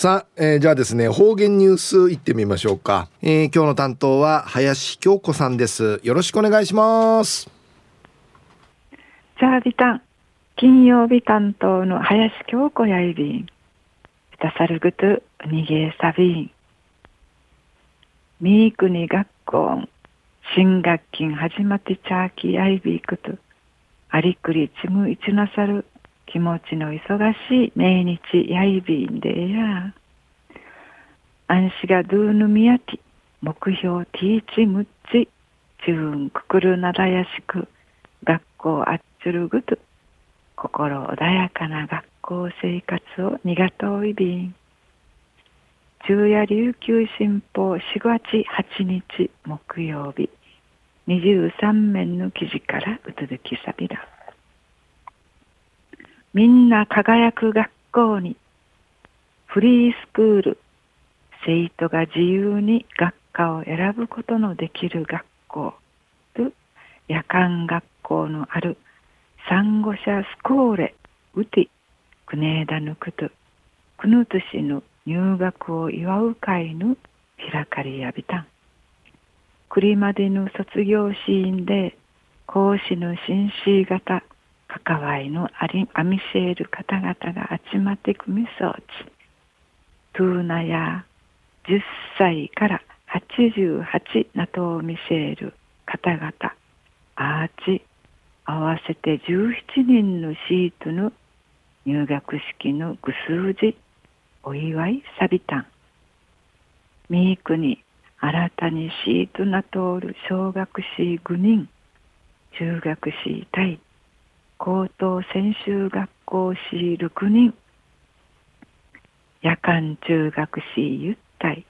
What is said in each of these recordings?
さあ、えー、じゃあですね、方言ニュース行ってみましょうか。えー、今日の担当は林京子さんです。よろしくお願いします。じゃあ、ビタン。金曜日担当の林京子やいびん。たさるぐとにげさびん。みーくに学校新学期始まってちゃーきやいびくと。ありくりちむいちなさる気持ちの忙しい命日やいびんでや。安心がドゥーヌミヤティ、目標ティーチムッチ、チューンくくるなだやしく、学校あっちゅるぐと、心穏やかな学校生活をにがといびん。昼夜琉球新報4月8日木曜日、23面の記事からうつづきさびら。みんな輝く学校に、フリースクール、生徒が自由に学科を選ぶことのできる学校と夜間学校のあるサンゴ社スコーレウティクネーダヌクトクヌトシの入学を祝う会の開かりやびたん。クリマデの卒業シーンで講師の紳士型関わりのアリアミシェール方々が集まってくみそうち。トゥーナや10歳から88ナトーミシェール方々。アーチ合わせて17人のシートの入学式のぐ数字お祝いサビタン。ミークに新たにシートな通る小学士5人。中学士対高等専修学校士6人夜間中学士ゆったい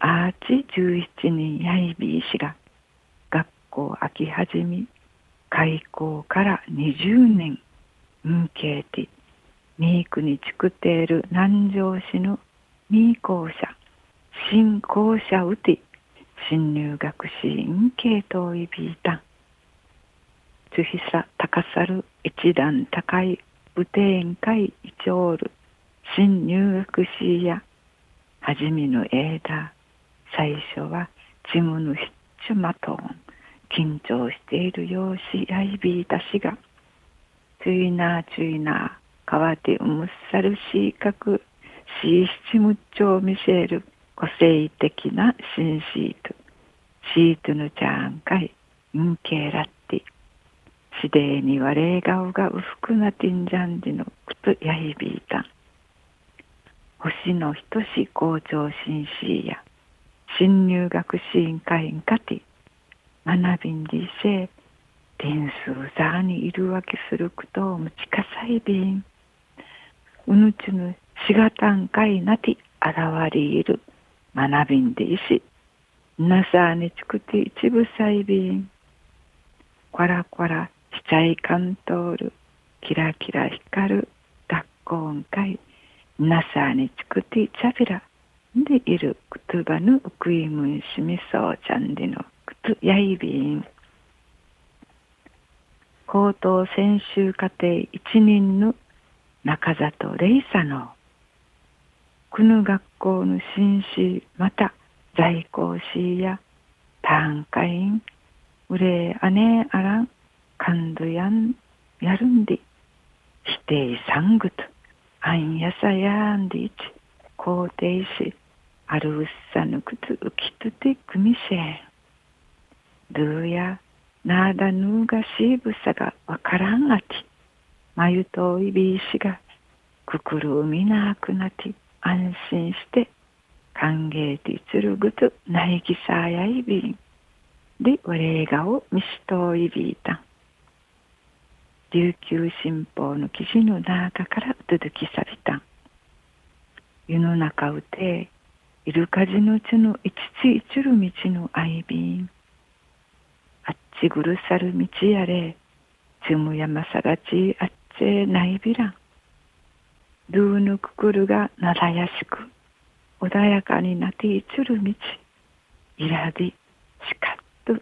アーチ17人やいびいしが学校秋始め開校から20年運慶ティミークにちくている南城市のミー校舎新校舎うて新入学士運慶といびいたん。つひさ高さる一段高い武庭会イチョール新入学士やはじめの枝最初はチムのヒッチュマトン緊張している様子やいびいたしがついなついなかわてうむっさるしいかくしいしちむっちょを見せる個性的な新シートシートのちゃんかいんけらっしでには霊顔がうふくなてんじゃんじのくつやいびいた。星のひとし校長新シーや新入学支援会員かて学びんじせ点数ざーにいるわけすることをむちかさいびん。うぬちぬしがたんかいなてあらわりいる。学びんでいしなさーにちくて一部さいびん。こらこらしちゃいかんとおるキラキラ光る学校んかいなさにちくてちゃびらでいるくつばぬうくいむんしみそうちゃんでのくつやいびん高等専修課程一人の中里玲佐のくぬ学校の紳士また在校士や単価員うれあねあらんかんどやんやるんで否定さんぐとあんやさやんでいち肯定しあるうっさぬくつうきとてくみせん。どうやなだぬうがしぶさがわからんあて、まゆといびいしがくくるうみなあくなて安心して歓迎てつるぐとないぎさやいびん。で、われがをみしといびいたん。琉球新報の記事の中からうつきさびたん。世の中うてイルカジのちのいちちいちる道のあいびん。あっちぐるさる道やれ、つむやまさがちあっちないびらん。ドゥーヌククルがならやしく、穏やかになっていちる道。いらび、しかっと、しっ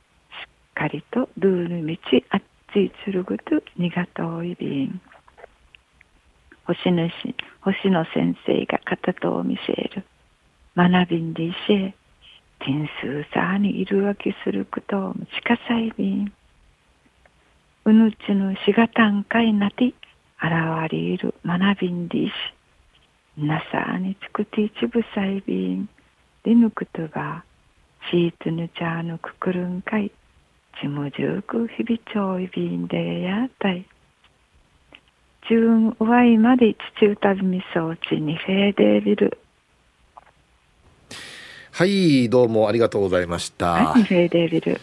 かりとドゥーヌ道あっちいちるぐとにがといびん。星主、星野先生が片とを見せる。学びんでいせ、天数さにいるわけすることを近さいびん。うぬちぬしがたんかいなて、現れる学びんでいし。なさにつくて一部さいびん。でぬくとば、シートぬちゃぬくくるんかい。ちむじゅうくひびちょういびんでやたい。じゅんうわいまびみそうちにフェーデービル。はい、どうもありがとうございました。はい、フェーデービル。